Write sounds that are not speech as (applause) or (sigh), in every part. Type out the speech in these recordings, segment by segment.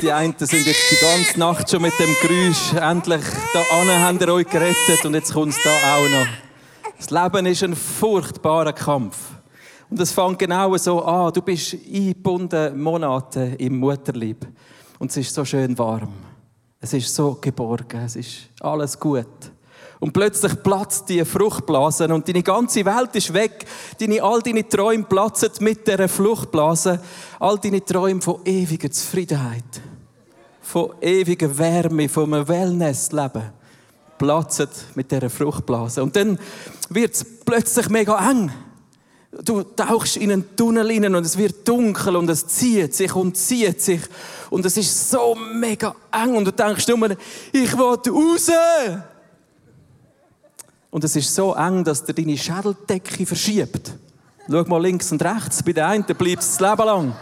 Die einen sind jetzt die ganze Nacht schon mit dem Geräusch endlich da an, haben ihr euch gerettet und jetzt kommt es da auch noch. Das Leben ist ein furchtbarer Kampf. Und es fängt genau so an. Du bist eingebunden Monate im Mutterlieb. Und es ist so schön warm. Es ist so geborgen. Es ist alles gut. Und plötzlich platzt die Fruchtblase und deine ganze Welt ist weg. Deine, all deine Träume platzen mit dieser Fruchtblase. All deine Träume von ewiger Zufriedenheit, von ewiger Wärme, von einem Wellnessleben platzen mit dieser Fruchtblase. Und dann wird es plötzlich mega eng. Du tauchst in einen Tunnel hinein und es wird dunkel und es zieht sich und zieht sich. Und es ist so mega eng und du denkst immer, ich will raus. Und es ist so eng, dass dir deine Schädeldecke verschiebt. Schau mal links und rechts. Bei der einen bleibt es das Leben lang.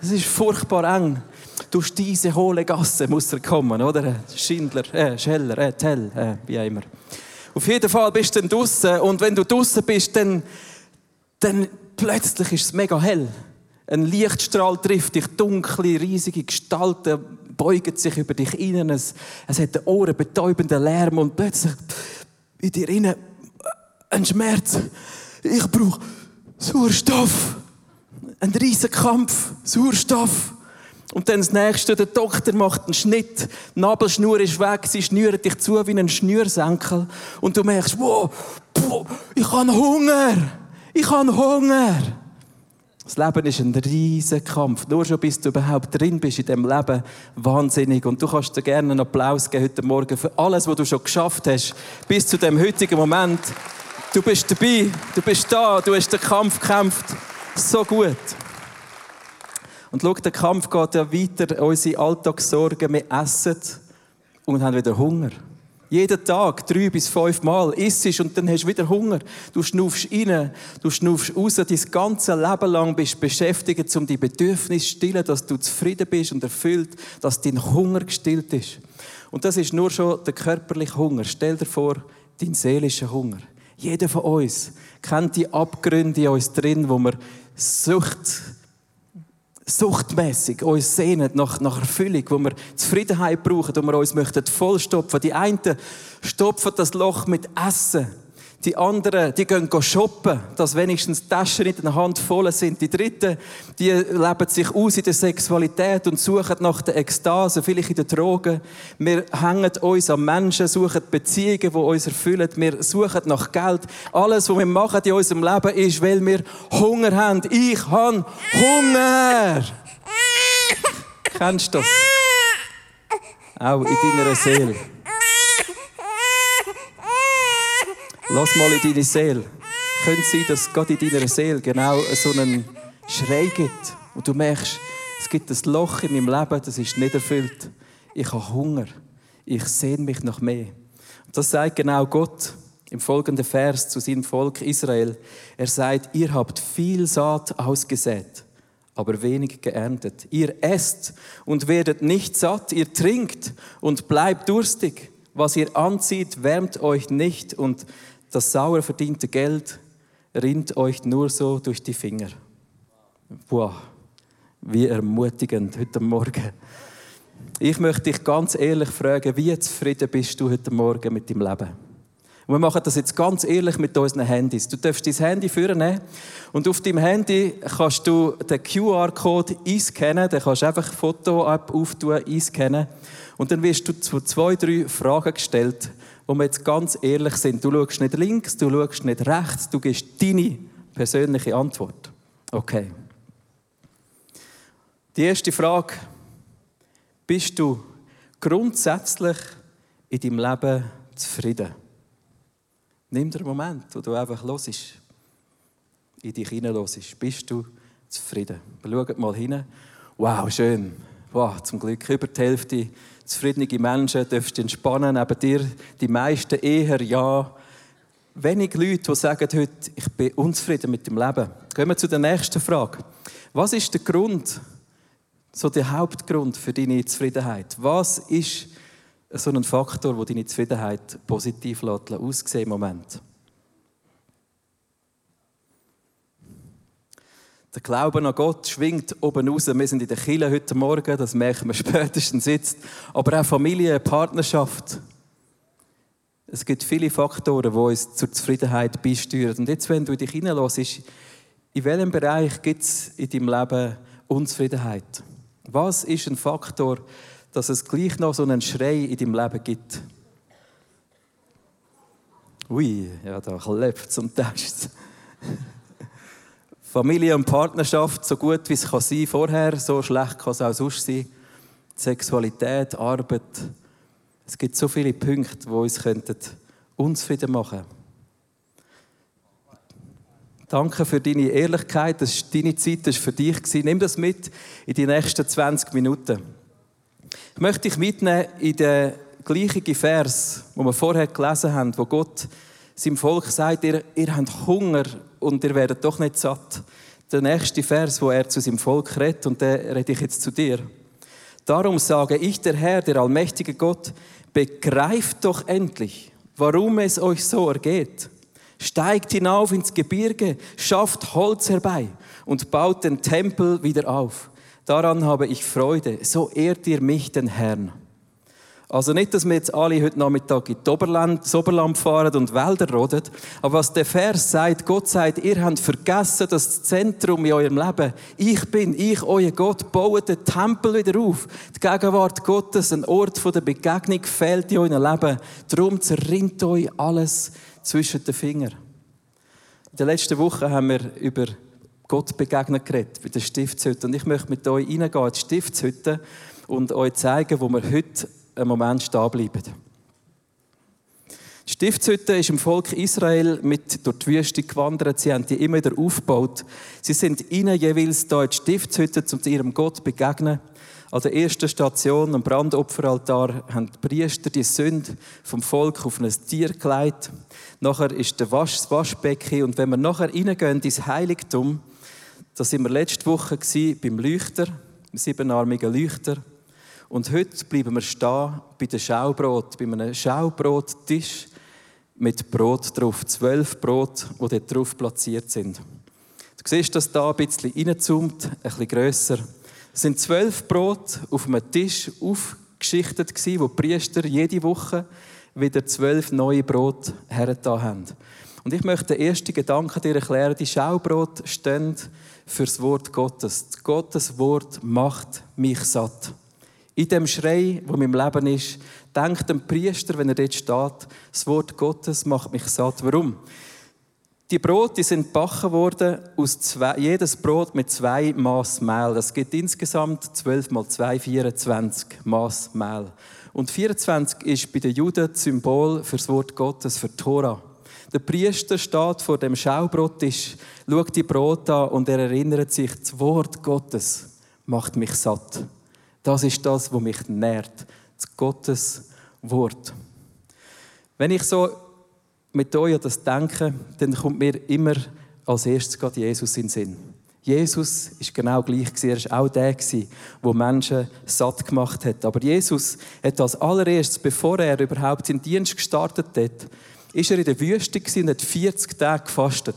Es ist furchtbar eng. Durch diese hohle Gasse muss er kommen, oder? Schindler, äh, Scheller, äh, Tell, äh, wie auch immer. Auf jeden Fall bist du dann und wenn du draussen bist, dann, dann plötzlich ist es mega hell. Ein Lichtstrahl trifft dich, dunkle, riesige Gestalten beugen sich über dich hinein. Es, es hat den Ohren betäubenden Lärm und plötzlich in dir innen ein Schmerz. Ich brauche Sauerstoff. Ein riesiger Kampf. Sauerstoff. Und dann das nächste, der Doktor macht einen Schnitt, die Nabelschnur ist weg, sie schnürt dich zu wie ein Schnürsenkel. Und du merkst, wow, ich habe Hunger. Ich habe Hunger. Das Leben ist ein riesiger Kampf. Nur schon bis du überhaupt drin bist in dem Leben, wahnsinnig. Und du kannst dir gerne einen Applaus geben heute Morgen für alles, was du schon geschafft hast, bis zu dem heutigen Moment. Du bist dabei, du bist da, du hast den Kampf gekämpft. So gut. Und schau, der Kampf geht ja weiter, unsere Alltagssorgen, wir essen und haben wieder Hunger. Jeden Tag, drei bis fünf Mal, isst und dann hast du wieder Hunger. Du schnuffst rein, du schnuffst raus, dein ganze Leben lang bist beschäftigt, um die Bedürfnisse zu stillen, dass du zufrieden bist und erfüllt, dass dein Hunger gestillt ist. Und das ist nur schon der körperliche Hunger. Stell dir vor, dein seelischer Hunger. Jeder von uns kennt die Abgründe in uns drin, wo wir Sucht, suchtmäßig uns sehnen nach, nach Erfüllung, wo wir Zufriedenheit brauchen, wo wir uns möchten vollstopfen. Die einen stopfen das Loch mit Essen. Die anderen, die gehen shoppen, dass wenigstens die Taschen in der Hand voll sind. Die Dritten, die leben sich aus in der Sexualität und suchen nach der Ekstase, vielleicht in den Drogen. Wir hängen uns an Menschen, suchen Beziehungen, die uns erfüllen. Wir suchen nach Geld. Alles, was wir machen in unserem Leben, ist, weil wir Hunger haben. Ich habe Hunger! Kennst du das? Auch in deiner Seele. Lass mal in deine Seele. Könnte sein, dass gerade in deiner Seele genau so einen Schrei gibt. Und du merkst, es gibt ein Loch in meinem Leben, das ist nicht erfüllt. Ich habe Hunger. Ich sehne mich nach mehr. Und das sagt genau Gott im folgenden Vers zu seinem Volk Israel. Er sagt, ihr habt viel Saat ausgesät, aber wenig geerntet. Ihr esst und werdet nicht satt. Ihr trinkt und bleibt durstig. Was ihr anzieht, wärmt euch nicht und das sauer verdiente Geld rinnt euch nur so durch die Finger. Wow, wie ermutigend heute Morgen. Ich möchte dich ganz ehrlich fragen, wie zufrieden bist du heute Morgen mit deinem Leben? Und wir machen das jetzt ganz ehrlich mit unseren Handys. Du darfst dein Handy führen und auf deinem Handy kannst du den QR-Code einscannen. Dann kannst du einfach ein Foto-App auftun, einscannen. Und dann wirst du zu zwei, drei Fragen gestellt wo wir jetzt ganz ehrlich sind. Du schaust nicht links, du schaust nicht rechts, du gibst deine persönliche Antwort. Okay. Die erste Frage. Bist du grundsätzlich in deinem Leben zufrieden? Nimm dir einen Moment, wo du einfach los in dich hineinlosest. Bist du zufrieden? Schau mal hin. Wow, schön. Wow, zum Glück über die Hälfte zufriedene Menschen, du entspannen, neben dir die meisten eher ja. Wenig Leute, die sagen heute, ich bin unzufrieden mit dem Leben. Gehen wir zu der nächsten Frage. Was ist der Grund, so der Hauptgrund für deine Zufriedenheit? Was ist so ein Faktor, der deine Zufriedenheit positiv aussehen im Moment? Der Glaube an Gott schwingt oben raus. Wir sind in der Kille heute Morgen, das merken wir (laughs) spätestens jetzt. Aber auch Familie, Partnerschaft. Es gibt viele Faktoren, die uns zur Zufriedenheit beisteuern. Und jetzt, wenn du dich hineinlässt, in welchem Bereich gibt es in deinem Leben Unzufriedenheit? Was ist ein Faktor, dass es gleich noch so einen Schrei in deinem Leben gibt? Ui, ja, da klebt zum Text. Familie und Partnerschaft, so gut wie es kann sein vorher, so schlecht kann es auch sonst sein. Sexualität, Arbeit. Es gibt so viele Punkte, die uns unzufrieden machen könnten. Danke für deine Ehrlichkeit. Das ist deine Zeit, das war für dich. Nimm das mit in die nächsten 20 Minuten. Ich möchte dich mitnehmen in den gleichen Vers, wo wir vorher gelesen haben, wo Gott seinem Volk sagt, ihr, ihr habt Hunger und ihr werdet doch nicht satt. Der nächste Vers, wo er zu seinem Volk redet, und der rede ich jetzt zu dir. Darum sage ich, der Herr, der allmächtige Gott, begreift doch endlich, warum es euch so ergeht steigt hinauf ins Gebirge, schafft Holz herbei und baut den Tempel wieder auf. Daran habe ich Freude. So ehrt ihr mich, den Herrn. Also nicht, dass wir jetzt alle heute Nachmittag in die Oberland, das Oberland fahren und Wälder roden, aber was der Vers sagt, Gott sagt, ihr habt vergessen, das Zentrum in eurem Leben, ich bin, ich, euer Gott, baut den Tempel wieder auf. Die Gegenwart Gottes, ein Ort der Begegnung, fehlt in eurem Leben. Darum zerrinnt euch alles zwischen den Fingern. In der letzten Woche haben wir über Gott begegnet geredet, bei der Stiftshütte. Und ich möchte mit euch reingehen in die Stiftshütte und euch zeigen, wo wir heute einen Moment stehen bleiben. Die Stiftshütte ist im Volk Israel mit durch die Wüste gewandert. Sie haben die immer wieder aufgebaut. Sie sind ihnen jeweils da in die Stiftshütte, um ihrem Gott zu begegnen. An der ersten Station, am Brandopferaltar, haben die Priester die Sünde vom Volk auf ein Tier gelegt. Nachher ist der Wasch, das Waschbecken. Und wenn wir nachher reingehen ins Heiligtum, da sind wir letzte Woche beim Leuchter, dem siebenarmigen Leuchter. Und heute bleiben wir stehen bei dem Schaubrot, bei einem Schaubrottisch mit Brot drauf. Zwölf Brot, die dort drauf platziert sind. Du siehst das da ein bisschen reinzoomt, ein bisschen grösser. Es sind zwölf Brot auf einem Tisch aufgeschichtet gewesen, wo die Priester jede Woche wieder zwölf neue Brot hergetan haben. Und ich möchte den ersten Gedanken dir erklären. Die Schaubrot stehen für das Wort Gottes. Gottes Wort macht mich satt. In dem Schrei, wo meinem Leben ist, denkt ein Priester, wenn er dort steht, das Wort Gottes macht mich satt. Warum? Die Brote sind gebacken worden, aus zwei, jedes Brot mit zwei Maß Mehl. Das gibt insgesamt 12 mal 2, 24 Maß Mehl. Und 24 ist bei den Juden das Symbol für das Wort Gottes, für Tora. Der Priester steht vor dem Schaubrottisch, schaut die Brot an und er erinnert sich, das Wort Gottes macht mich satt. Das ist das, was mich nährt. Das Gottes Wort. Wenn ich so mit euch an das denke, dann kommt mir immer als erstes gerade Jesus in den Sinn. Jesus ist genau gleich Er ist auch der der Menschen satt gemacht hat. Aber Jesus hat als allererstes, bevor er überhaupt seinen Dienst gestartet hat, ist er in der Wüste und hat 40 Tage gefastet.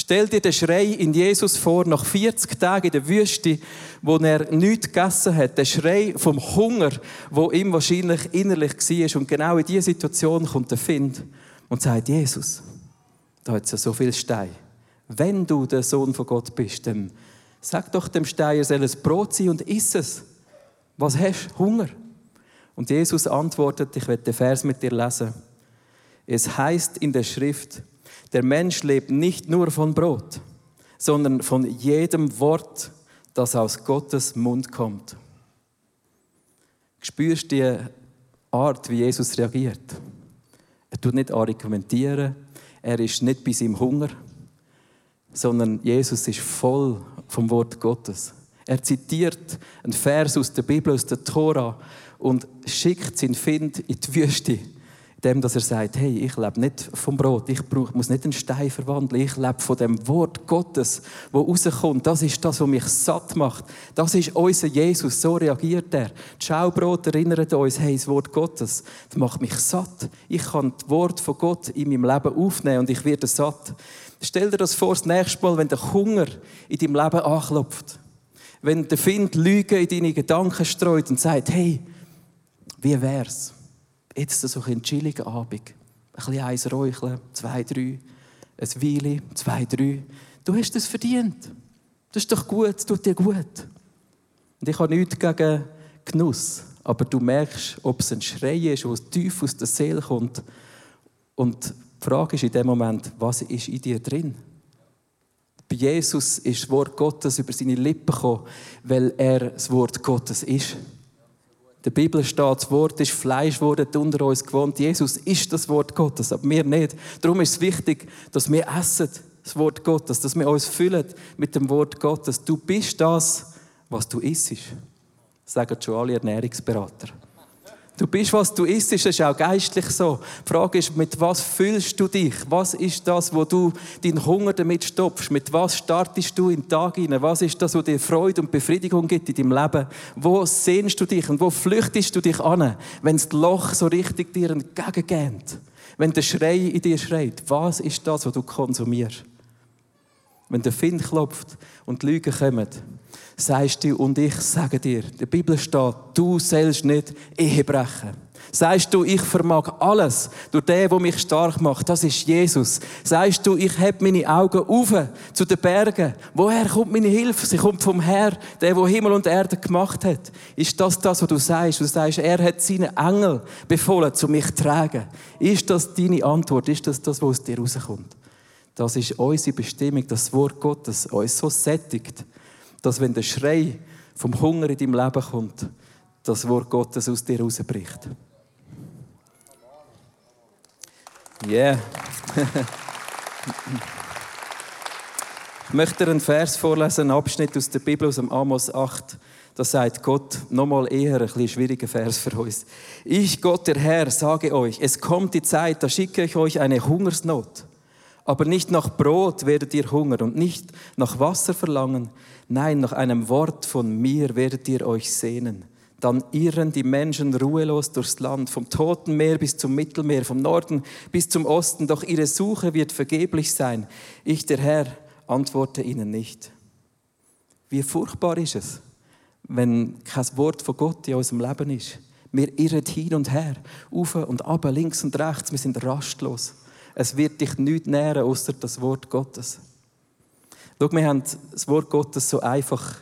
Stell dir den Schrei in Jesus vor, nach 40 Tagen in der Wüste, wo er nichts gegessen hat. Der Schrei vom Hunger, wo ihm wahrscheinlich innerlich war. Und genau in diese Situation kommt der Find und sagt, Jesus, da hat es ja so viel Stein. Wenn du der Sohn von Gott bist, dann sag doch dem Stein, er soll es Brot sein und iss es. Was hast du? Hunger? Und Jesus antwortet, ich werde den Vers mit dir lesen. Es heißt in der Schrift, der Mensch lebt nicht nur von Brot, sondern von jedem Wort, das aus Gottes Mund kommt. Spürst die Art, wie Jesus reagiert? Er tut nicht argumentieren. Er ist nicht bei seinem Hunger, sondern Jesus ist voll vom Wort Gottes. Er zitiert einen Vers aus der Bibel, aus der Tora und schickt seinen Find in die Wüste, dem, dass er sagt, hey, ich lebe nicht vom Brot, ich brauch, muss nicht einen Stein verwandeln, ich lebe von dem Wort Gottes, wo rauskommt. Das ist das, was mich satt macht. Das ist unser Jesus, so reagiert er. Das Schaubrot erinnert uns, hey, das Wort Gottes, das macht mich satt. Ich kann das Wort von Gott in meinem Leben aufnehmen und ich werde satt. Stell dir das vor, das nächste Mal, wenn der Hunger in deinem Leben anklopft. Wenn der Find Lüge in deine Gedanken streut und sagt, hey, wie wär's? Jetzt so ein chilliger Abend. Ein bisschen eins räucheln, zwei, drei. Ein Weile, zwei, drei. Du hast es verdient. Das ist doch gut, das tut dir gut. Und ich habe nichts gegen Genuss. Aber du merkst, ob es ein Schrei ist, der tief aus der Seele kommt. Und die Frage ist in dem Moment, was ist in dir drin? Bei Jesus ist das Wort Gottes über seine Lippen gekommen, weil er das Wort Gottes ist der Bibel steht, das Wort ist Fleisch geworden, unter uns gewohnt. Jesus ist das Wort Gottes, aber wir nicht. Darum ist es wichtig, dass wir essen das Wort Gottes, dass wir uns füllen mit dem Wort Gottes. Du bist das, was du isst. Sagen schon alle Ernährungsberater. Du bist, was du isst, das ist auch geistlich so. Die Frage ist, mit was fühlst du dich? Was ist das, wo du deinen Hunger damit stopfst? Mit was startest du in den Tag hinein? Was ist das, was dir Freude und Befriedigung gibt in deinem Leben? Wo sehnst du dich und wo flüchtest du dich an, wenn das Loch so richtig dir entgegengeht? Wenn der Schrei in dir schreit, was ist das, was du konsumierst? Wenn der Find klopft und die Lügen kommen, sagst du, und ich sage dir, in der Bibel steht, du sollst nicht Ehe brechen. Sagst du, ich vermag alles durch den, der mich stark macht, das ist Jesus. Sagst du, ich heb meine Augen auf zu den Bergen. Woher kommt meine Hilfe? Sie kommt vom Herr, der, der Himmel und Erde gemacht hat. Ist das das, was du sagst? Du sagst, er hat seinen Engel befohlen, zu mich zu tragen. Ist das deine Antwort? Ist das das, was aus dir rauskommt? Das ist unsere Bestimmung, das Wort Gottes uns so sättigt, dass wenn der Schrei vom Hunger in deinem Leben kommt, das Wort Gottes aus dir rausbricht. Yeah. (laughs) ich möchte dir einen Vers vorlesen, einen Abschnitt aus der Bibel, aus dem Amos 8. Da sagt Gott nochmal eher ein bisschen schwieriger Vers für uns. Ich, Gott der Herr, sage euch, es kommt die Zeit, da schicke ich euch eine Hungersnot. Aber nicht nach Brot werdet ihr Hunger und nicht nach Wasser verlangen. Nein, nach einem Wort von mir werdet ihr euch sehnen. Dann irren die Menschen ruhelos durchs Land, vom Toten Meer bis zum Mittelmeer, vom Norden bis zum Osten. Doch ihre Suche wird vergeblich sein. Ich, der Herr, antworte ihnen nicht. Wie furchtbar ist es, wenn kein Wort von Gott in unserem Leben ist. Wir irren hin und her, auf und ab, links und rechts, wir sind rastlos. Es wird dich nicht nähren, außer das Wort Gottes. Schau, wir haben das Wort Gottes so einfach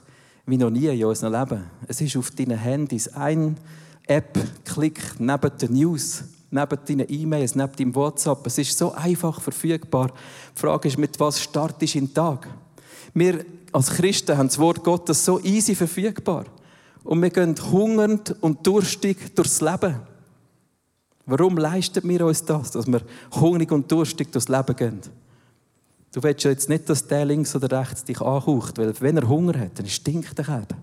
wie noch nie in unserem Leben. Es ist auf deinen Handys ein App-Klick neben den News, neben deinen E-Mails, neben deinem WhatsApp. Es ist so einfach verfügbar. Die Frage ist, mit was startest du in den Tag? Wir als Christen haben das Wort Gottes so easy verfügbar. Und wir gehen hungernd und durstig durchs Leben. Warum leisten wir uns das, dass wir hungrig und durstig durchs Leben gehen? Du willst ja jetzt nicht, dass der links oder rechts dich anhaucht, weil wenn er Hunger hat, dann stinkt er eben.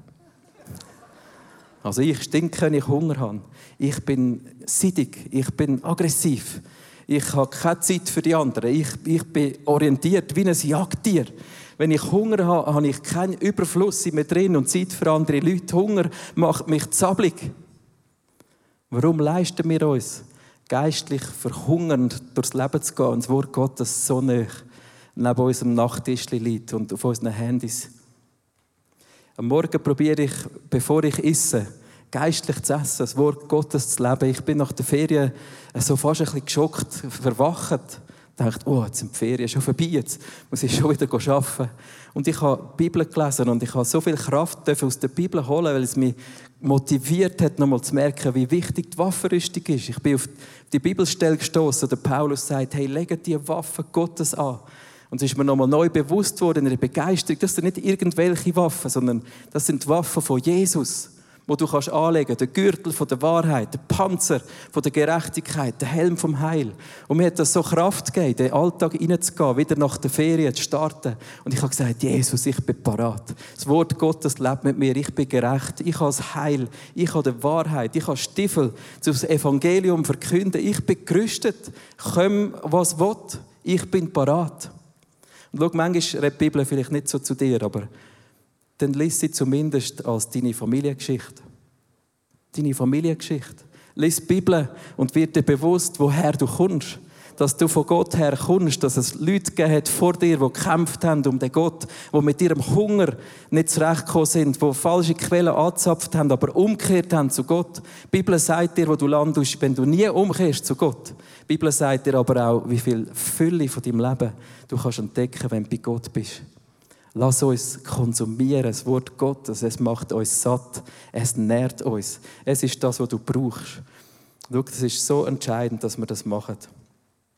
Also ich stinke, wenn ich Hunger habe. Ich bin sittig, ich bin aggressiv. Ich habe keine Zeit für die anderen. Ich, ich bin orientiert wie ein Jagdtier. Wenn ich Hunger habe, habe ich keinen Überfluss in mir drin und Zeit für andere Leute. Hunger macht mich zappelig. Warum leisten wir uns, geistlich verhungernd durchs Leben zu gehen und das Wort Gottes so nah neben unserem Nachttisch liegt und auf unseren Handys. Am Morgen probiere ich, bevor ich esse, geistlich zu essen, das Wort Gottes zu leben. Ich bin nach der Ferien so fast ein bisschen geschockt, verwacht. Dachte, oh, jetzt sind die Ferien schon vorbei, jetzt muss ich schon wieder arbeiten. Und ich habe die Bibel gelesen und ich habe so viel Kraft aus der Bibel holen, weil es mich motiviert hat, nochmal zu merken, wie wichtig die Waffenrüstung ist. Ich bin auf die Bibelstelle gestoßen, der Paulus sagt, hey, legt die Waffen Gottes an. Und es ist mir nochmal neu bewusst worden, in der Begeisterung, das sind nicht irgendwelche Waffen, sondern das sind die Waffen von Jesus. Wo du kannst anlegen, der Gürtel von der Wahrheit, der Panzer von der Gerechtigkeit, der Helm vom Heil. Und mir hat das so Kraft gegeben, in den Alltag hineinzugehen, wieder nach der Ferien zu starten. Und ich habe gesagt, Jesus, ich bin parat. Das Wort Gottes lebt mit mir, ich bin gerecht, ich habe das Heil, ich habe die Wahrheit, ich habe Stiefel, das Evangelium verkünden, ich bin gerüstet, komm, was will, ich bin parat. Und schau, manchmal redet die Bibel vielleicht nicht so zu dir, aber dann lies sie zumindest als deine Familiengeschichte. Deine Familiengeschichte. Lies die Bibel und wird dir bewusst, woher du kommst. Dass du von Gott her kommst, dass es Leute gegeben hat vor dir, die gekämpft haben um den Gott, die mit ihrem Hunger nicht zurechtgekommen sind, die falsche Quellen angezapft haben, aber umgekehrt haben zu Gott. Die Bibel sagt dir, wo du landest, wenn du nie umkehrst zu Gott. Die Bibel sagt dir aber auch, wie viel Fülle von deinem Leben du kannst entdecken, wenn du bei Gott bist. Lass uns konsumieren, das Wort Gottes. Es macht uns satt. Es nährt uns. Es ist das, was du brauchst. Schau, das ist so entscheidend, dass wir das machen.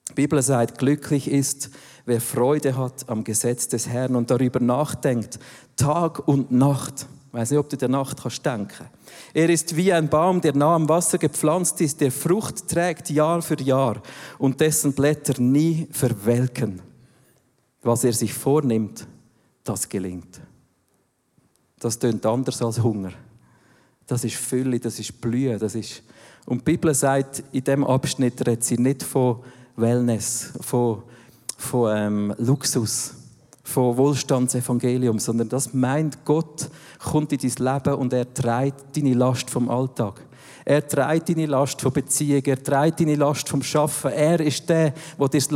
Die Bibel sagt, glücklich ist, wer Freude hat am Gesetz des Herrn und darüber nachdenkt, Tag und Nacht. Ich weiß nicht, ob du der Nacht kannst denken. Er ist wie ein Baum, der nah am Wasser gepflanzt ist, der Frucht trägt Jahr für Jahr und dessen Blätter nie verwelken. Was er sich vornimmt, das gelingt. Das tönt anders als Hunger. Das ist Fülle, das ist Blühen, das ist und die Bibel sagt in dem Abschnitt redet sie nicht von Wellness, von, von ähm, Luxus, von Wohlstandsevangelium, sondern das meint Gott kommt in dein Leben und er trägt deine Last vom Alltag. Er trägt deine Last von Beziehung, er trägt deine Last vom Schaffen. Er ist der, der dir es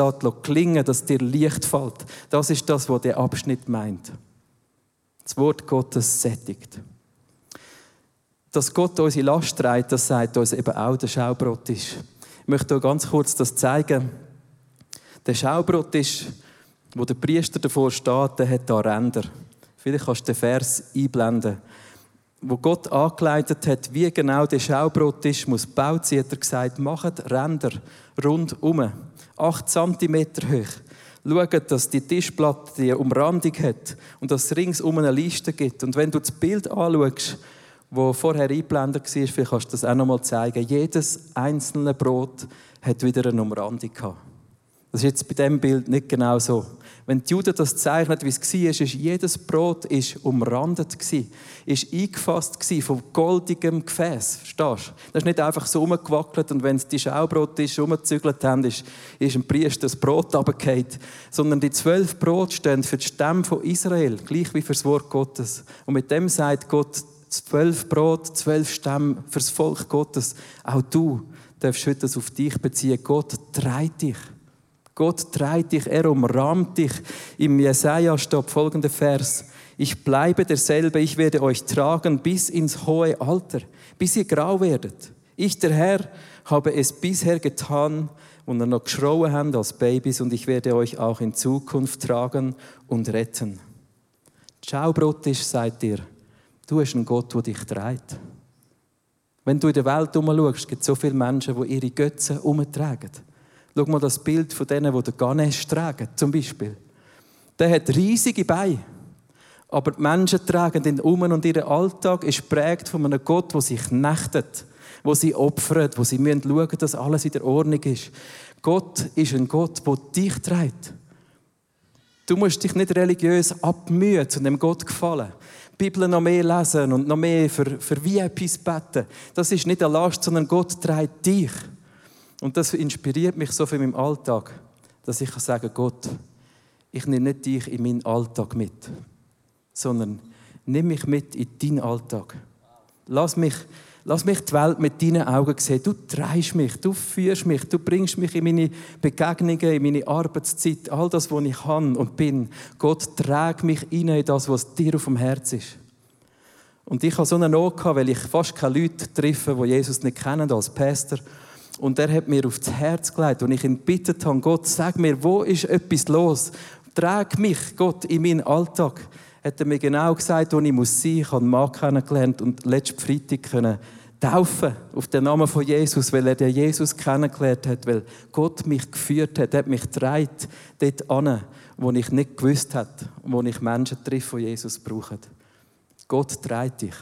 klingen dass dir Licht fällt. Das ist das, was der Abschnitt meint. Das Wort Gottes sättigt. Dass Gott unsere Last trägt, das sagt uns eben auch der Schaubrotisch. Ich möchte euch ganz kurz das zeigen. Der Schaubrotisch, wo der Priester davor steht, der hat da Ränder. Vielleicht kannst du den Vers einblenden wo Gott angeleitet hat, wie genau der Schaubrot ist, muss Bauzieher gesagt, macht Ränder rundum, acht Zentimeter hoch. Schaut, dass die Tischplatte die Umrandung hat und dass es ringsum eine Liste gibt. Und wenn du das Bild anschaust, wo vorher eingeblendet war, vielleicht kannst du das auch noch mal zeigen. Jedes einzelne Brot hat wieder eine Umrandung gehabt. Das ist jetzt bei diesem Bild nicht genau so. Wenn die Juden das zeichnen, wie es war, ist, jedes Brot ist umrandet ist eingefasst von goldigem Gefäß. Verstehst du? Das ist nicht einfach so umgewackelt und wenn es die Schaubrotische umgezügelt haben, ist, ist ein Priester das Brot runtergefallen. Sondern die zwölf Brot stehen für die Stämme von Israel, gleich wie für das Wort Gottes. Und mit dem sagt Gott, zwölf Brot, zwölf Stämme für das Volk Gottes. Auch du darfst heute das auf dich beziehen. Gott treibt dich. Gott treibt dich, er umrahmt dich. Im Jesaja steht folgender Vers. Ich bleibe derselbe, ich werde euch tragen bis ins hohe Alter, bis ihr grau werdet. Ich, der Herr, habe es bisher getan und ihr noch geschrauen habt als Babys und ich werde euch auch in Zukunft tragen und retten. Ciao, Brottisch, sagt dir, du hast einen Gott, der dich treibt. Wenn du in der Welt umschaust, gibt es so viele Menschen, die ihre Götzen umtragen. Schau mal das Bild von denen, die den Ganesh tragen, zum Beispiel. Der hat riesige Beine. Aber die Menschen tragen ihn um und ihr Alltag ist prägt von einem Gott, der sich knechtet, wo sie opfert, wo sie schauen müssen, dass alles in der Ordnung ist. Gott ist ein Gott, der dich trägt. Du musst dich nicht religiös abmühen, zu dem Gott gefallen. Die Bibel noch mehr lesen und noch mehr für, für VIPs beten. Das ist nicht eine Last, sondern Gott trägt dich. Und das inspiriert mich so für meinen Alltag, dass ich sagen kann, Gott, ich nehme nicht dich in meinen Alltag mit, sondern nimm mich mit in deinen Alltag. Lass mich, lass mich die Welt mit deinen Augen sehen. Du treibst mich, du führst mich, du bringst mich in meine Begegnungen, in meine Arbeitszeit, all das, was ich kann und bin. Gott, trägt mich in das, was dir auf dem Herz ist. Und ich habe so eine Not weil ich fast keine Leute treffe, die Jesus nicht kennen als Pastor. Und er hat mir aufs Herz gelegt und ich ihn bittet habe, Gott, sag mir, wo ist etwas los? Trag mich, Gott, in meinen Alltag. Hat er mir genau gesagt, wo ich muss sein. Ich habe einen Mann kennengelernt und letzten Freitag können taufen auf den Namen von Jesus, weil er den Jesus kennengelernt hat, weil Gott mich geführt hat, hat mich getragen dort an, wo ich nicht gewusst habe, wo ich Menschen treffe, die Jesus brauchen. Gott treibt dich.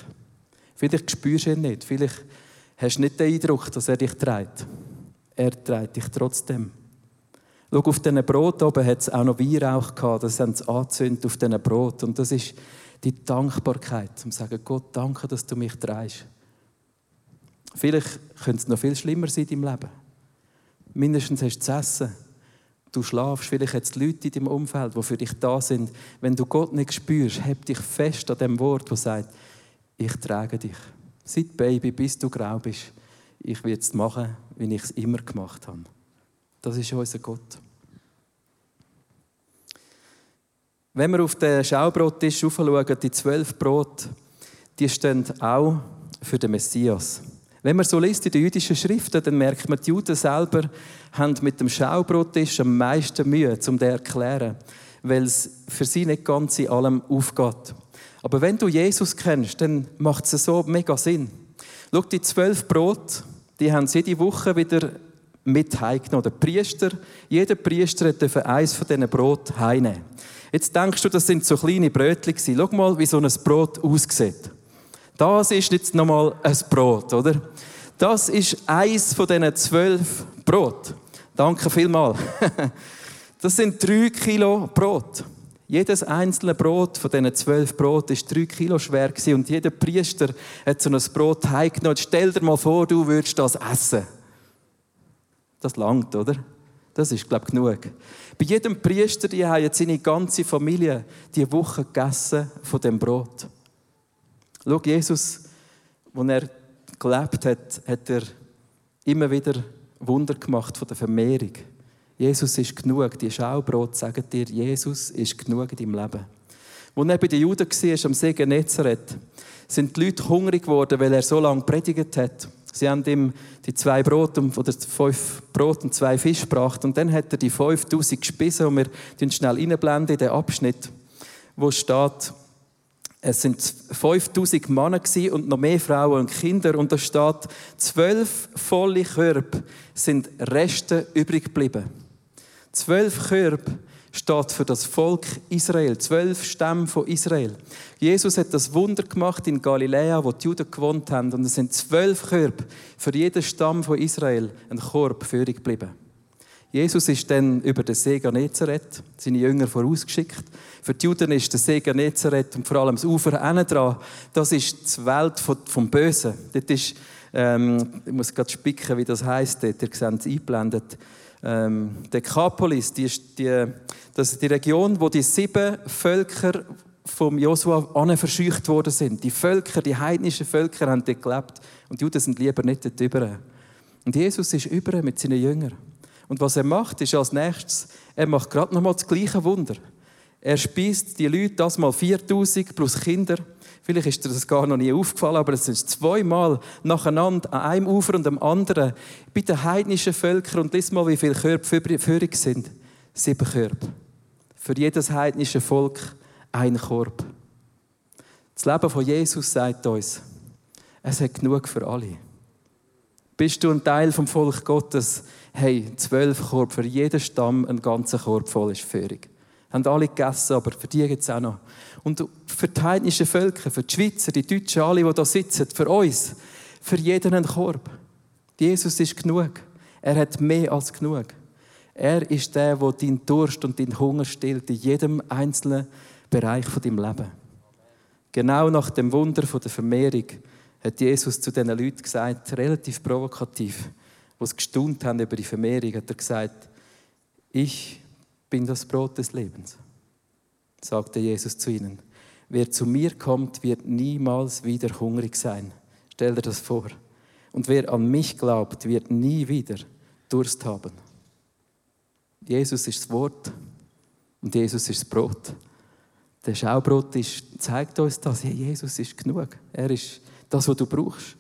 Vielleicht spürst du ihn nicht. Vielleicht hast du nicht den Eindruck, dass er dich trägt. Er trägt dich trotzdem. Schau, auf diesen Brot oben hat es auch noch Weihrauch gehabt. Das haben sie angezündet auf diesen Brot. Und das ist die Dankbarkeit, um zu sagen, Gott, danke, dass du mich trägst. Vielleicht könnte es noch viel schlimmer sein in deinem Leben. Mindestens hast du zu essen. Du schlafst, vielleicht hat es Leute in deinem Umfeld, die für dich da sind. Wenn du Gott nicht spürst, heb dich fest an dem Wort, das sagt, ich trage dich. Seit Baby, bis du grau bist. Ich will es machen, wie ich es immer gemacht habe. Das ist unser Gott. Wenn wir auf den Schaubrottisch schauen, die zwölf Brot, die stehen auch für den Messias. Wenn man so liest in den jüdischen Schriften, dann merkt man, die Juden selber haben mit dem Schaubrottisch am meisten Mühe, um zu erklären, weil es für sie nicht ganz in allem aufgeht. Aber wenn du Jesus kennst, dann macht es so mega Sinn. Schau, die zwölf Brot, die haben sie jede Woche wieder mit heimgenommen. Der Priester, jeder Priester durfte eins von diesen Brot heimnehmen. Jetzt denkst du, das sind so kleine Brötchen Schau mal, wie so ein Brot aussieht. Das ist jetzt nochmal ein Brot, oder? Das ist eins von diesen zwölf Brot. Danke vielmals. (laughs) Das sind drei Kilo Brot. Jedes einzelne Brot von diesen zwölf Brot ist drei Kilo schwer und jeder Priester hat so ein Brot heimgenommen. Stell dir mal vor, du würdest das essen. Das langt, oder? Das ist, glaube ich, genug. Bei jedem Priester, die haben jetzt seine ganze Familie die Woche gegessen von dem Brot. Schau, Jesus, als er gelebt hat, hat er immer wieder Wunder gemacht von der Vermehrung. Jesus ist genug. Die Schaubrot sagen dir, Jesus ist genug in deinem Leben. Als er bei den Juden war, am See Genezareth, sind die Leute hungrig geworden, weil er so lange predigt hat. Sie haben ihm die zwei Brot oder fünf Brot und zwei Fisch gebracht und dann hat er die 5000 gespissen und wir blenden schnell einblenden in den Abschnitt, wo steht, es sind 5000 Männer und noch mehr Frauen und Kinder. Und da steht, zwölf volle Körbe sind Reste übrig geblieben. Zwölf Körbe steht für das Volk Israel, zwölf Stämme von Israel. Jesus hat das Wunder gemacht in Galiläa, wo die Juden gewohnt haben. Und es sind zwölf Körbe für jeden Stamm von Israel ein Korb führig geblieben. Jesus ist dann über den See Genezareth, seine Jünger vorausgeschickt. Für die Juden ist der See Genezareth und vor allem das Ufer dran, das ist die Welt vom Bösen. Dort ist, ähm, ich muss gerade spicken, wie das heisst, ihr seht es eingeblendet. Ähm, Dekapolis, die die, das ist die Region, wo die sieben Völker vom Josua verscheucht worden sind. Die Völker, die heidnischen Völker haben dort gelebt und die Juden sind lieber nicht dort über. Und Jesus ist über mit seinen Jüngern. Und was er macht, ist als nächstes, er macht gerade nochmal das gleiche Wunder. Er speist die Leute, das mal 4000 plus Kinder. Vielleicht ist dir das gar noch nie aufgefallen, aber es sind zweimal nacheinander an einem Ufer und am anderen bei den heidnischen Völkern. Und lies mal, wie viele Körbe führig sind. Sieben Körbe. Für jedes heidnische Volk ein Korb. Das Leben von Jesus sagt uns, es hat genug für alle. Bist du ein Teil vom Volk Gottes? Hey, zwölf Korb für jeden Stamm, ein ganzer Korb voll ist Führung. Haben alle gegessen, aber für die gibt es auch noch. Und für die heidnischen Völker, für die Schweizer, die Deutschen, alle, die da sitzen, für uns, für jeden ein Korb. Jesus ist genug. Er hat mehr als genug. Er ist der, der deinen Durst und deinen Hunger stillt in jedem einzelnen Bereich deinem Leben. Genau nach dem Wunder der Vermehrung hat Jesus zu diesen Leuten gesagt, relativ provokativ, die es gestaunt haben über die Vermehrung, hat er gesagt, ich bin das Brot des Lebens, sagte Jesus zu ihnen. Wer zu mir kommt, wird niemals wieder hungrig sein. Stell dir das vor. Und wer an mich glaubt, wird nie wieder Durst haben. Jesus ist das Wort und Jesus ist das Brot. Der Schaubrot ist, zeigt uns das. Jesus ist genug. Er ist das, was du brauchst.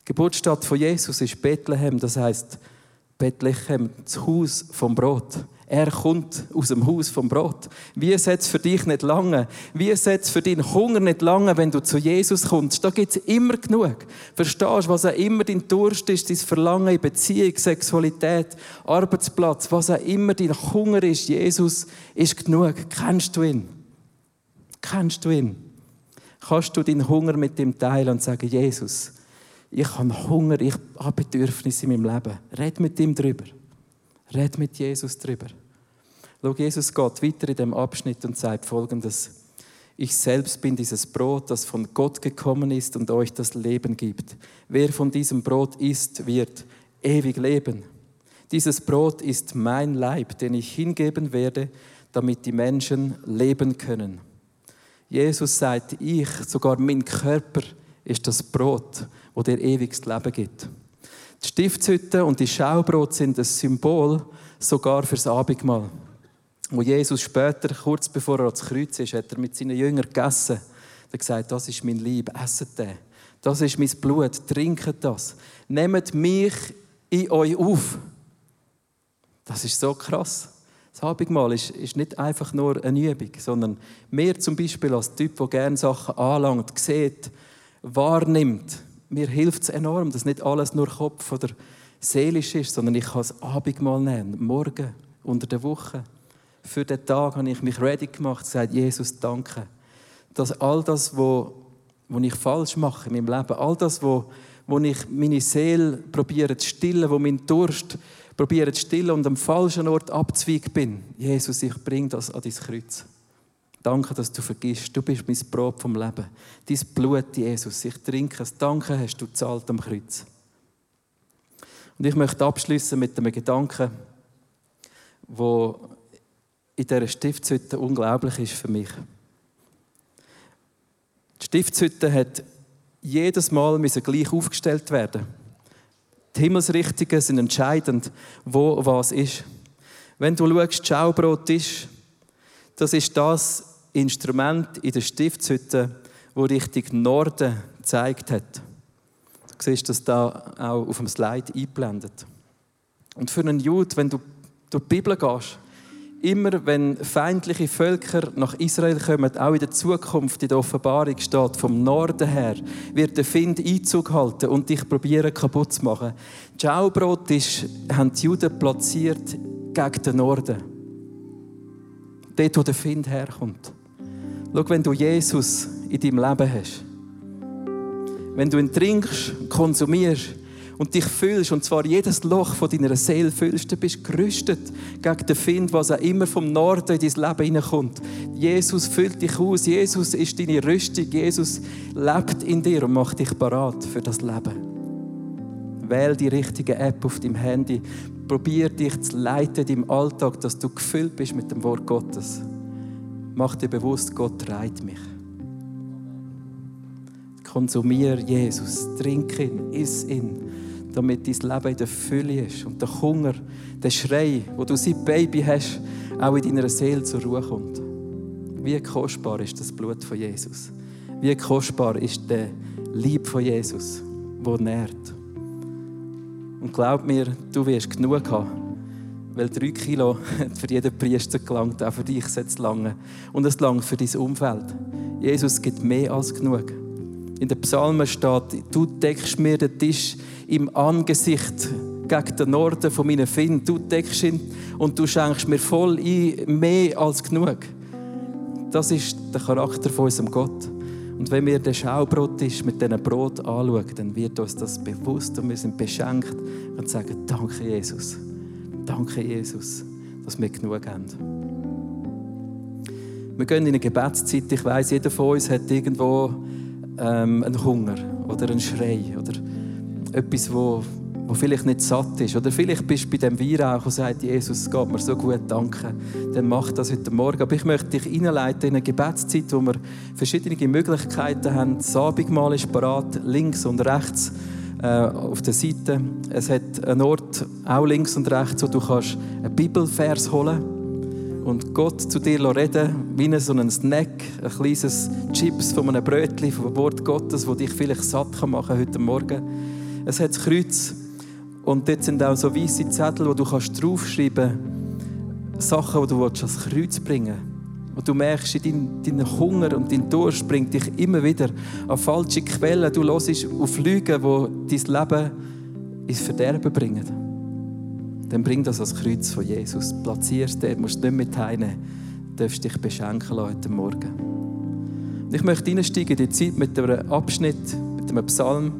Die Geburtsstadt von Jesus ist Bethlehem, das heißt Bethlehem, das Haus vom Brot. Er kommt aus dem Haus vom Brot. Wie setzt für dich nicht lange? Wie setzt für deinen Hunger nicht lange, wenn du zu Jesus kommst? Da gibt es immer genug. Verstehst du, was auch immer dein Durst ist, dein Verlangen in Beziehung, Sexualität, Arbeitsplatz, was auch immer dein Hunger ist, Jesus ist genug. Kennst du ihn? Kennst du ihn? Kannst du deinen Hunger mit ihm teilen und sagen, Jesus, ich habe Hunger, ich habe Bedürfnisse in meinem Leben. Red mit ihm drüber. Red mit Jesus drüber. Schau, Jesus geht weiter in dem Abschnitt und sagt folgendes. Ich selbst bin dieses Brot, das von Gott gekommen ist und euch das Leben gibt. Wer von diesem Brot isst, wird ewig leben. Dieses Brot ist mein Leib, den ich hingeben werde, damit die Menschen leben können. Jesus sagt, ich, sogar mein Körper, ist das Brot, wo dir ewiges Leben gibt. Die Stiftshütte und die Schaubrot sind ein Symbol sogar fürs Abendmahl. Wo Jesus später, kurz bevor er ans Kreuz ist, hat er mit seinen Jüngern gegessen. Er hat gesagt, das ist mein Lieb, esset den. Das ist mein Blut, trinket das. Nehmt mich in euch auf. Das ist so krass. Das Abendmahl ist, ist nicht einfach nur eine Übung, sondern mehr zum Beispiel als Typ, der gerne Sachen anlangt, sieht, wahrnimmt. Mir hilft es enorm, dass nicht alles nur Kopf oder seelisch ist, sondern ich kann das Abendmahl nehmen, morgen, unter der Woche. Für den Tag habe ich mich ready gemacht, gesagt, Jesus, danke. Dass all das, was ich falsch mache in meinem Leben, all das, wo, wo ich meine Seele probiere zu stillen, wo mein Durst probiere zu stillen und am falschen Ort abzweigt bin. Jesus, ich bringe das an dein Kreuz. Danke, dass du vergisst. Du bist mein Brot vom Leben. Dein Blut, Jesus. Ich trinke es. Danke, hast du zahlt am Kreuz. Und ich möchte abschließen mit einem Gedanken, wo in dieser Stiftshütte unglaublich ist für mich. Die Stiftshütte hat jedes Mal gleich aufgestellt werden. Die Himmelsrichtungen sind entscheidend, wo was ist. Wenn du schaust, Schaubrot ist, das ist das Instrument in der Stiftshütte, wo Richtung Norden gezeigt hat. Du siehst das da auch auf dem Slide eingeblendet. Und für einen Jude, wenn du durch die Bibel gehst, immer wenn feindliche Völker nach Israel kommen, auch in der Zukunft, in der Offenbarung steht, vom Norden her, wird der Find Einzug halten und dich probieren kaputt zu machen. Schaubrot ist, haben die Juden platziert gegen den Norden. Dort, wo der Find herkommt. Schau, wenn du Jesus in deinem Leben hast, wenn du ihn trinkst, konsumierst, und dich fühlst, und zwar jedes Loch von deiner Seele fühlst, du bist gerüstet gegen den Find, was auch immer vom Norden in dein Leben hineinkommt. Jesus füllt dich aus, Jesus ist deine Rüstung, Jesus lebt in dir und macht dich parat für das Leben. Wähl die richtige App auf deinem Handy. Probier dich zu leiten im Alltag, dass du gefüllt bist mit dem Wort Gottes. Mach dir bewusst, Gott treibt mich. Konsumier Jesus, trink ihn, iss ihn damit dein Leben in der Fülle ist und der Hunger, der Schrei, wo du seit Baby hast, auch in deiner Seele zur Ruhe kommt. Wie kostbar ist das Blut von Jesus? Wie kostbar ist der Lieb von Jesus, wo nährt? Und glaub mir, du wirst genug haben, weil drei Kilo (laughs) für jeden Priester gelangt, auch für dich sollte lange. Und es langt für dein Umfeld. Jesus gibt mehr als genug. In den Psalmen steht, du deckst mir den Tisch im Angesicht gegen den Norden von meinen Finden. Du deckst ihn und du schenkst mir voll ein, mehr als genug. Das ist der Charakter von unserem Gott. Und wenn wir den Schaubrot ist mit diesem Brot anschauen, dann wird uns das bewusst und wir sind beschenkt und sagen, danke Jesus, danke Jesus, dass wir genug haben. Wir gehen in eine Gebetszeit. Ich weiß, jeder von uns hat irgendwo ähm, einen Hunger oder einen Schrei oder etwas, wo, wo vielleicht nicht satt ist. Oder vielleicht bist du bei dem Weihrauch und sagst, Jesus, es geht mir so gut, danke. Dann mach das heute Morgen. Aber ich möchte dich einleiten in eine Gebetszeit, wo wir verschiedene Möglichkeiten haben. Das Abendmahl ist parat, links und rechts äh, auf der Seite. Es hat einen Ort, auch links und rechts, wo du kannst einen Bibelvers holen kannst und Gott zu dir reden wie so ein Snack, ein kleines Chips von einem Brötchen, vom Wort Gottes, das dich vielleicht satt machen kann heute Morgen. Es hat das Kreuz und dort sind auch so weiße Zettel, wo du kannst draufschreiben kannst, Sachen, die du ans Kreuz bringen willst. Und du merkst, dein, dein Hunger und dein Durst bringt dich immer wieder an falsche Quellen. Du hörst auf Lügen, die dein Leben ins Verderben bringen dann bring das als Kreuz von Jesus. Platzier es dort, musst nicht mit heimnehmen. Du darfst dich beschenken heute Morgen. Und Ich möchte einsteigen in die Zeit mit einem Abschnitt, mit einem Psalm,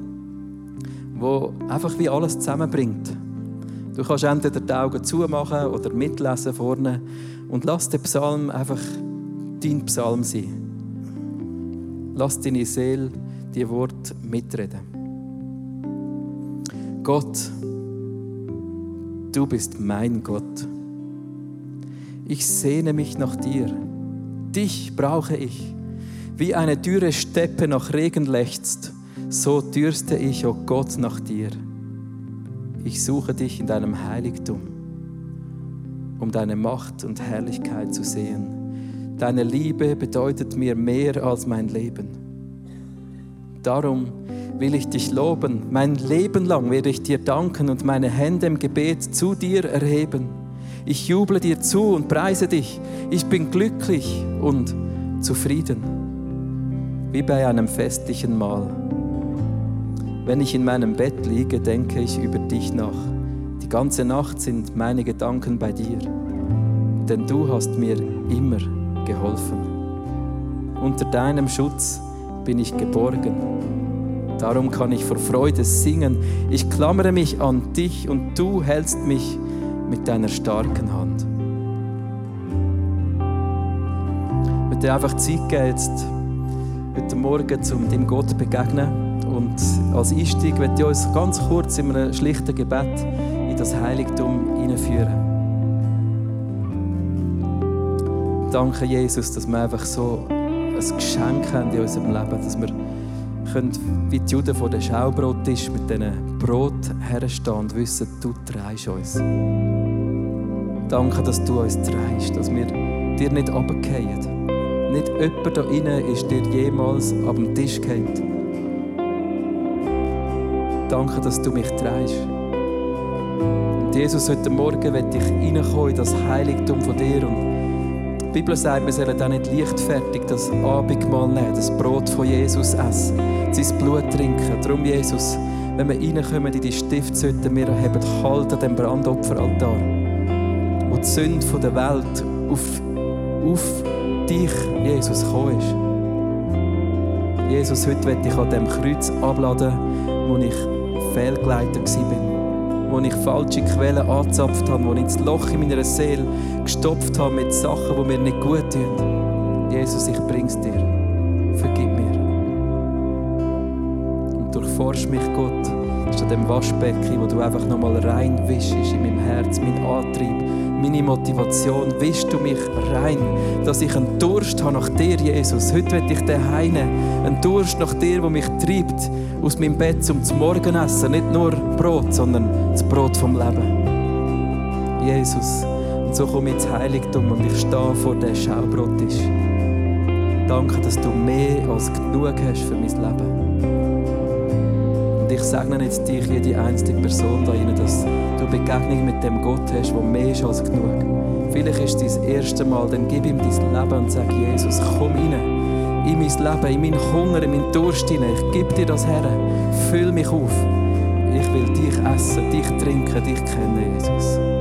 wo einfach wie alles zusammenbringt. Du kannst entweder die Augen zumachen oder mitlesen vorne und lass den Psalm einfach dein Psalm sein. Lass deine Seele die Worte mitreden. Gott, du bist mein Gott. Ich sehne mich nach dir. Dich brauche ich. Wie eine dürre Steppe nach Regen lechzt, so dürste ich, o oh Gott, nach dir. Ich suche dich in deinem Heiligtum, um deine Macht und Herrlichkeit zu sehen. Deine Liebe bedeutet mir mehr als mein Leben. Darum will ich dich loben. Mein Leben lang werde ich dir danken und meine Hände im Gebet zu dir erheben. Ich juble dir zu und preise dich. Ich bin glücklich und zufrieden, wie bei einem festlichen Mahl. Wenn ich in meinem Bett liege, denke ich über dich nach. Die ganze Nacht sind meine Gedanken bei dir, denn du hast mir immer geholfen. Unter deinem Schutz bin ich geborgen. Darum kann ich vor Freude singen. Ich klammere mich an dich und du hältst mich mit deiner starken Hand. Ich möchte einfach Zeit geben, jetzt heute Morgen, um deinem Gott zu begegnen. Und als Einstieg möchte ich uns ganz kurz in einem schlichten Gebet in das Heiligtum hineinführen. Danke, Jesus, dass wir einfach so ein Geschenk haben in unserem Leben, dass wir können, wie die Juden vor dem Schaubrottisch mit diesen Brot herstehen und wissen, du trägst uns. Danke, dass du uns trägst, dass wir dir nicht runterfallen. Nicht jemand da innen ist dir jemals ab dem Tisch gefallen. Danke, dass du mich trägst. Und Jesus, heute Morgen möchte ich reinkommen in das Heiligtum von dir. Und die Bibel sagt, wir sollen auch nicht leichtfertig das Abendmahl nehmen, das Brot von Jesus essen, sein Blut trinken. Darum, Jesus, wenn wir reinkommen in die Stiftshütte, wir haben Halt an dem Brandopferaltar, wo die Sünde der Welt auf, auf dich, Jesus, gekommen ist. Jesus, heute möchte ich an dem Kreuz abladen, wo ich Fehlgeleiter war. Wo ich falsche Quellen angezapft habe, wo ich das Loch in meiner Seele gestopft habe mit Sachen, die mir nicht gut tun. Jesus, ich bring's dir. Vergib mir. Und durchforsch mich, Gott, statt dem Waschbecken, wo du einfach nochmal rein wischst in meinem Herz, mein Antrieb, meine Motivation, wischst du mich rein, dass ich einen Durst habe nach dir, Jesus. Heute will ich daheim einen Durst nach dir, der mich treibt, aus meinem Bett zum Morgenessen. Nicht nur Brot, sondern das Brot vom Leben. Jesus. Und so komme ich ins Heiligtum und ich stehe vor dem Schaubrottisch. Danke, dass du mehr als genug hast für mein Leben. Ich segne jetzt dich, jede einzelne Person da rein, dass du Begegnung mit dem Gott hast, der mehr ist als genug. Vielleicht ist es dein erste Mal, dann gib ihm dein Leben und sag, Jesus, komm rein in mein Leben, in meinen Hunger, in meinen Durst hinein. Ich gebe dir das her. Füll mich auf. Ich will dich essen, dich trinken, dich kennen, Jesus.